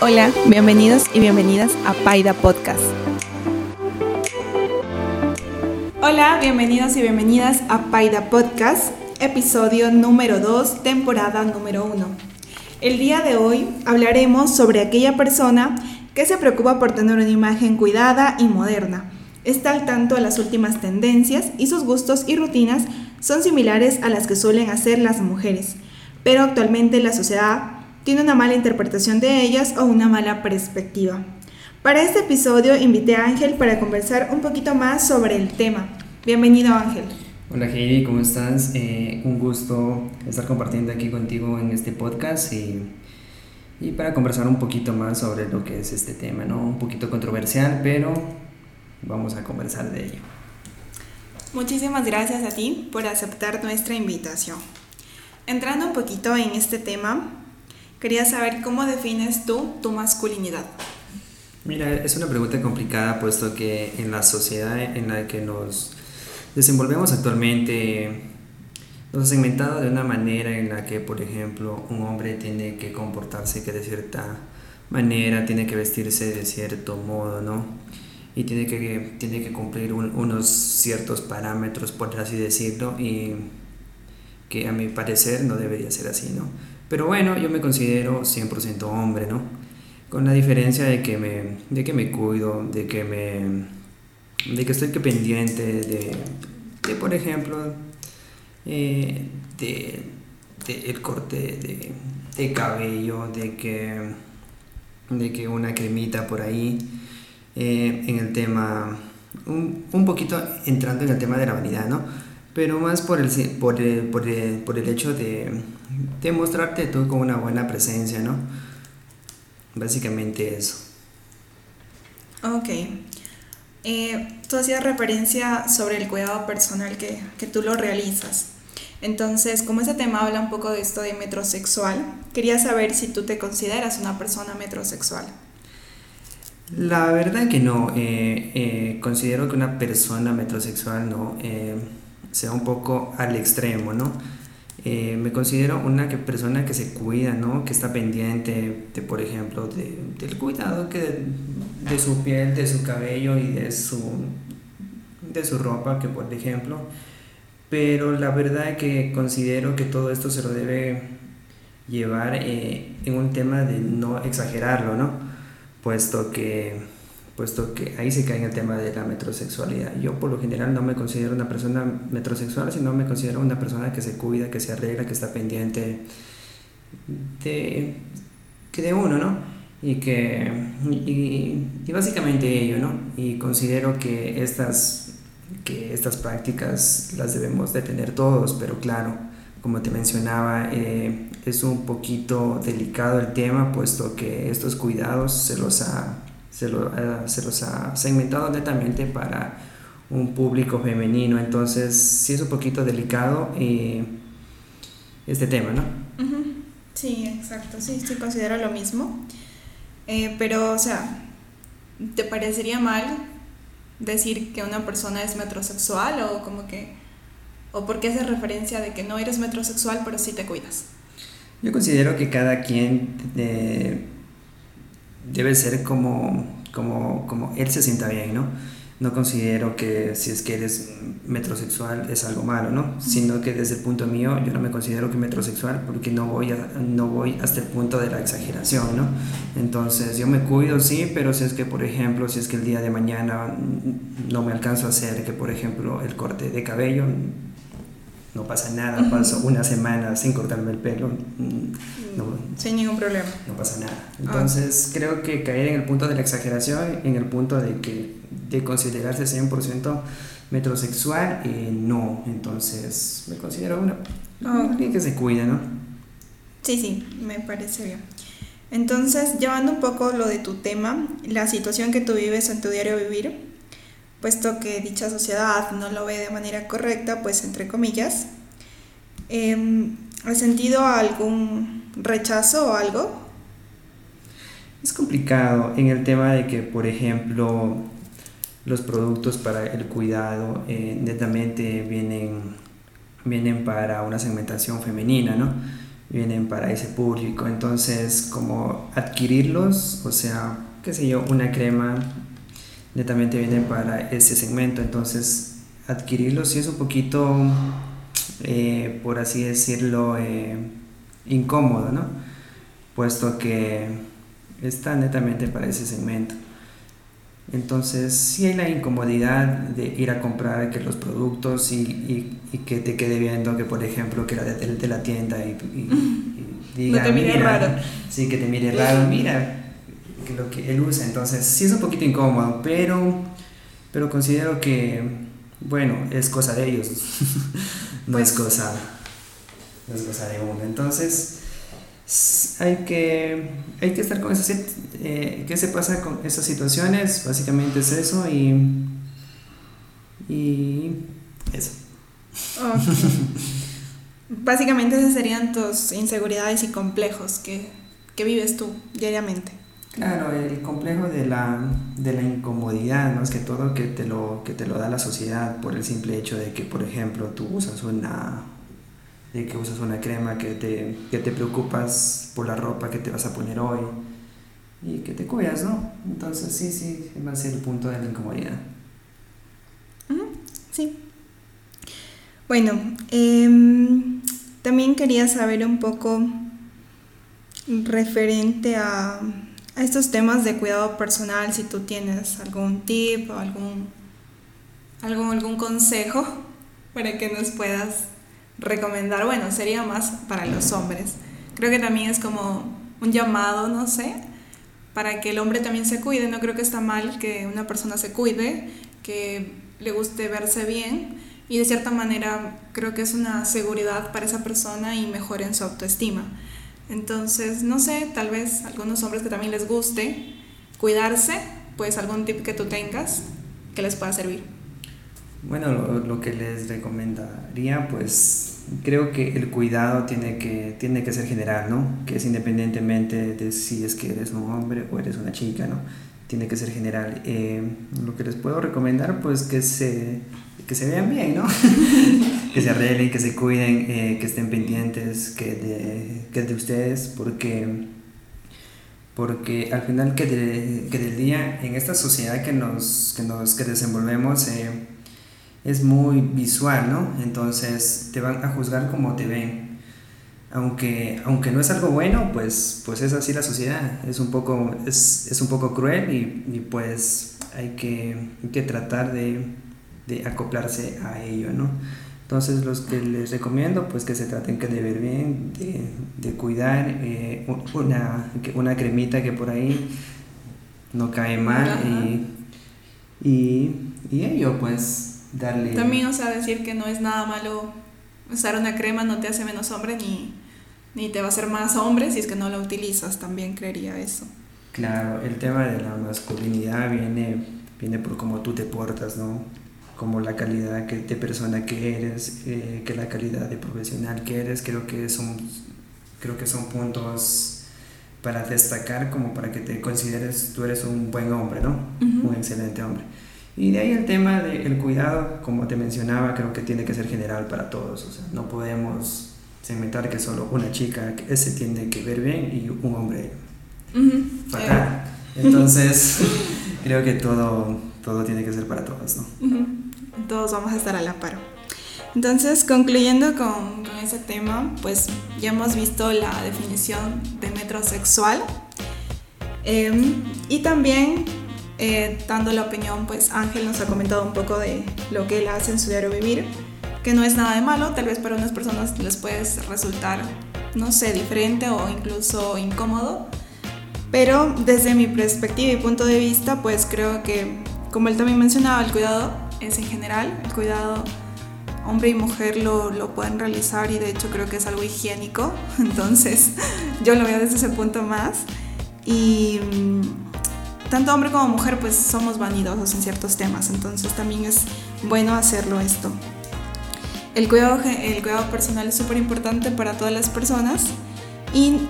Hola, bienvenidos y bienvenidas a Paida Podcast. Hola, bienvenidos y bienvenidas a Paida Podcast, episodio número 2, temporada número 1. El día de hoy hablaremos sobre aquella persona que se preocupa por tener una imagen cuidada y moderna. Está al tanto de las últimas tendencias y sus gustos y rutinas son similares a las que suelen hacer las mujeres, pero actualmente la sociedad tiene una mala interpretación de ellas o una mala perspectiva. Para este episodio invité a Ángel para conversar un poquito más sobre el tema. Bienvenido Ángel. Hola Heidi, ¿cómo estás? Eh, un gusto estar compartiendo aquí contigo en este podcast y, y, para conversar un poquito más sobre lo que es este tema, ¿no? Un poquito controversial, pero vamos a conversar de ello. Muchísimas gracias a ti por aceptar nuestra invitación. Entrando un poquito en este tema, Quería saber cómo defines tú tu masculinidad. Mira, es una pregunta complicada puesto que en la sociedad en la que nos desenvolvemos actualmente nos ha segmentado de una manera en la que, por ejemplo, un hombre tiene que comportarse que de cierta manera, tiene que vestirse de cierto modo, ¿no? Y tiene que, tiene que cumplir unos ciertos parámetros, por así decirlo, y que a mi parecer no debería ser así, ¿no? Pero bueno, yo me considero 100% hombre, ¿no? Con la diferencia de que me, de que me cuido, de que me de que estoy pendiente de, de por ejemplo, eh, de, de, el corte de, de, cabello, de que, de que una cremita por ahí, eh, en el tema, un, un poquito entrando en el tema de la vanidad, ¿no? Pero más por el, por el, por el, por el hecho de, de, mostrarte tú como una buena presencia, ¿no? Básicamente eso. Ok. Eh, tú hacías referencia sobre el cuidado personal que, que tú lo realizas. Entonces, como ese tema habla un poco de esto de metrosexual, quería saber si tú te consideras una persona metrosexual. La verdad que no. Eh, eh, considero que una persona metrosexual no sea un poco al extremo, ¿no? Eh, me considero una persona que se cuida, ¿no? Que está pendiente de, por ejemplo, de, del cuidado que de, su piel, de su cabello y de su, de su ropa, que por ejemplo. Pero la verdad es que considero que todo esto se lo debe llevar eh, en un tema de no exagerarlo, ¿no? Puesto que puesto que ahí se cae en el tema de la metrosexualidad. Yo por lo general no me considero una persona metrosexual, sino me considero una persona que se cuida, que se arregla, que está pendiente de, que de uno, ¿no? Y que y, básicamente ello, ¿no? Y considero que estas, que estas prácticas las debemos de tener todos, pero claro, como te mencionaba, eh, es un poquito delicado el tema, puesto que estos cuidados se los ha se, lo, eh, se los ha segmentado netamente para un público femenino, entonces sí es un poquito delicado eh, este tema, ¿no? Sí, exacto, sí, sí considero lo mismo, eh, pero o sea, ¿te parecería mal decir que una persona es metrosexual o como que, o por qué hace referencia de que no eres metrosexual pero sí te cuidas? Yo considero que cada quien debe ser como, como, como él se sienta bien, ¿no? No considero que si es que eres metrosexual es algo malo, ¿no? Sino que desde el punto mío yo no me considero que metrosexual porque no voy, a, no voy hasta el punto de la exageración, ¿no? Entonces yo me cuido, sí, pero si es que, por ejemplo, si es que el día de mañana no me alcanzo a hacer que, por ejemplo, el corte de cabello, no pasa nada, paso una semana sin cortarme el pelo. Mm, sin ningún problema. No pasa nada. Ah. Entonces creo que caer en el punto de la exageración, en el punto de que de considerarse 100% metrosexual, eh, no. Entonces me considero una, ah. alguien que se cuida, ¿no? Sí, sí, me parece bien. Entonces, llevando un poco lo de tu tema, la situación que tú vives en tu diario vivir, puesto que dicha sociedad no lo ve de manera correcta, pues entre comillas. Eh, ¿Has sentido algún rechazo o algo? Es complicado en el tema de que, por ejemplo, los productos para el cuidado eh, netamente vienen, vienen para una segmentación femenina, ¿no? vienen para ese público. Entonces, como adquirirlos, o sea, qué sé yo, una crema netamente viene para ese segmento. Entonces, adquirirlos sí es un poquito, eh, por así decirlo, eh, incómodo, ¿no? Puesto que está netamente para ese segmento. Entonces, sí hay la incomodidad de ir a comprar que los productos y, y, que te quede viendo que, por ejemplo, que era de, de la tienda y, diga, no te mire raro. Sí, que te mire raro, mira lo que él usa. Entonces, sí es un poquito incómodo, pero, pero considero que, bueno, es cosa de ellos, no, es pues cosa, no es cosa de uno. Entonces, hay que, hay que estar con esas, eh, ¿qué se pasa con esas situaciones? Básicamente es eso y, y eso. Básicamente esas serían tus inseguridades y complejos que, que, vives tú diariamente. Claro, el complejo de la, de la incomodidad, más que todo que te, lo, que te lo da la sociedad por el simple hecho de que, por ejemplo, tú usas una, de que usas una crema, que te, que te preocupas por la ropa que te vas a poner hoy y que te cuidas, ¿no? Entonces sí, sí, va a ser el punto de la incomodidad. Sí. Bueno, em, también quería saber un poco referente a, a, estos temas de cuidado personal, si tú tienes algún tip o algún, algún, algún consejo para que nos puedas recomendar, bueno, sería más para los hombres. Creo que también es como un llamado, no sé, para que el hombre también se cuide. No creo que está mal que una persona se cuide, que le guste verse bien y de cierta manera creo que es una seguridad para esa persona y mejor en su autoestima. Entonces, no sé, tal vez algunos hombres que también les guste cuidarse, pues algún tip que tú tengas que les pueda servir. Bueno, lo, que les recomendaría, pues creo que el cuidado tiene que, tiene que ser general, ¿no? Que es independientemente de si es que eres un hombre o eres una chica, ¿no? Tiene que ser general. Eh, lo que les puedo recomendar, pues que se, que se vean bien, ¿no? que se arreglen, que se cuiden, eh, que estén pendientes que de, que de ustedes, porque, porque al final que, de, que del día, en esta sociedad que nos, que nos que desenvolvemos, eh, es muy visual, ¿no? Entonces te van a juzgar como te ven. Aunque, aunque no es algo bueno, pues, pues es así la sociedad. Es un poco, es, es un poco cruel y, y pues hay que, que tratar de, de, acoplarse a ello, ¿no? Entonces los que les recomiendo pues que se traten que de ver bien, de, de cuidar eh, una, una cremita que por ahí no cae mal y, y, y ello pues también, o sea, decir que no es nada malo usar una crema no te hace menos hombre ni, ni te va a hacer más hombre si es que no la utilizas, también creería eso. Claro, el tema de la masculinidad viene, viene por cómo tú te portas, ¿no? Como la calidad que, de persona que eres, eh, que la calidad de profesional que eres, creo que son, creo que son puntos para destacar como para que te consideres, tú eres un buen hombre, ¿no? Un excelente hombre. Y de ahí el tema del cuidado, como te mencionaba, creo que tiene que ser general para todos. O sea, no podemos segmentar que solo una chica ese tiene que ver bien y un hombre fatal. Entonces, creo que todo, todo tiene que ser para todos, ¿no? Todos vamos a estar a la par. Entonces, concluyendo con, con ese tema, pues ya hemos visto la definición de metrosexual. Eh, y también eh, dando la opinión, pues Ángel nos ha comentado un poco de lo que él hace en su diario vivir, que no es nada de malo, tal vez para unas personas les puede resultar, no sé, diferente o incluso incómodo, pero desde mi perspectiva y punto de vista, pues creo que, como él también mencionaba, el cuidado es en general, el cuidado hombre y mujer lo, lo, pueden realizar y de hecho creo que es algo higiénico, entonces yo lo veo desde ese punto más. Y tanto hombre como mujer pues somos vanidosos en ciertos temas, entonces también es bueno hacerlo esto. El cuidado, el cuidado personal es súper importante para todas las personas y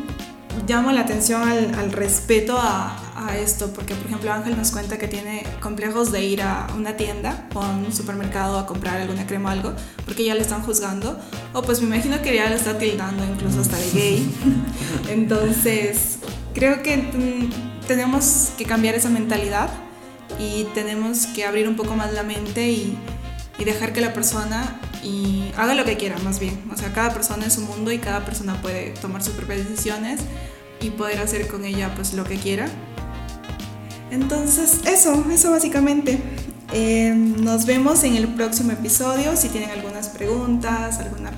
llamo la atención al, respeto a, esto, porque por ejemplo Ángel nos cuenta que tiene complejos de ir a una tienda o a un supermercado a comprar alguna crema o algo, porque ya le están juzgando, o pues me imagino que ya le está tildando incluso hasta de gay. Entonces, creo que mm, tenemos que cambiar esa mentalidad y tenemos que abrir un poco más la mente y, y dejar que la persona y haga lo que quiera más bien. O sea, cada persona es un mundo y cada persona puede tomar sus propias decisiones y poder hacer con ella pues lo que quiera. Entonces, eso, eso básicamente. Eh, nos vemos en el próximo episodio. Si tienen algunas preguntas, algunas,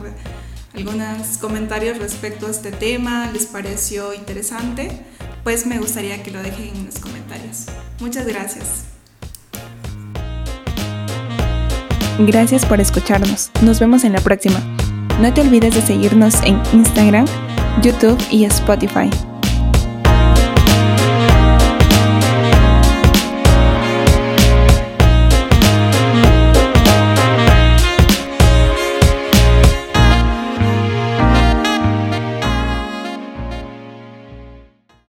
algunos comentarios respecto a este tema, les pareció interesante, pues me gustaría que lo dejen en los comentarios. Muchas gracias. Gracias por escucharnos. Nos vemos en la próxima. No te olvides de seguirnos en Instagram, YouTube y Spotify.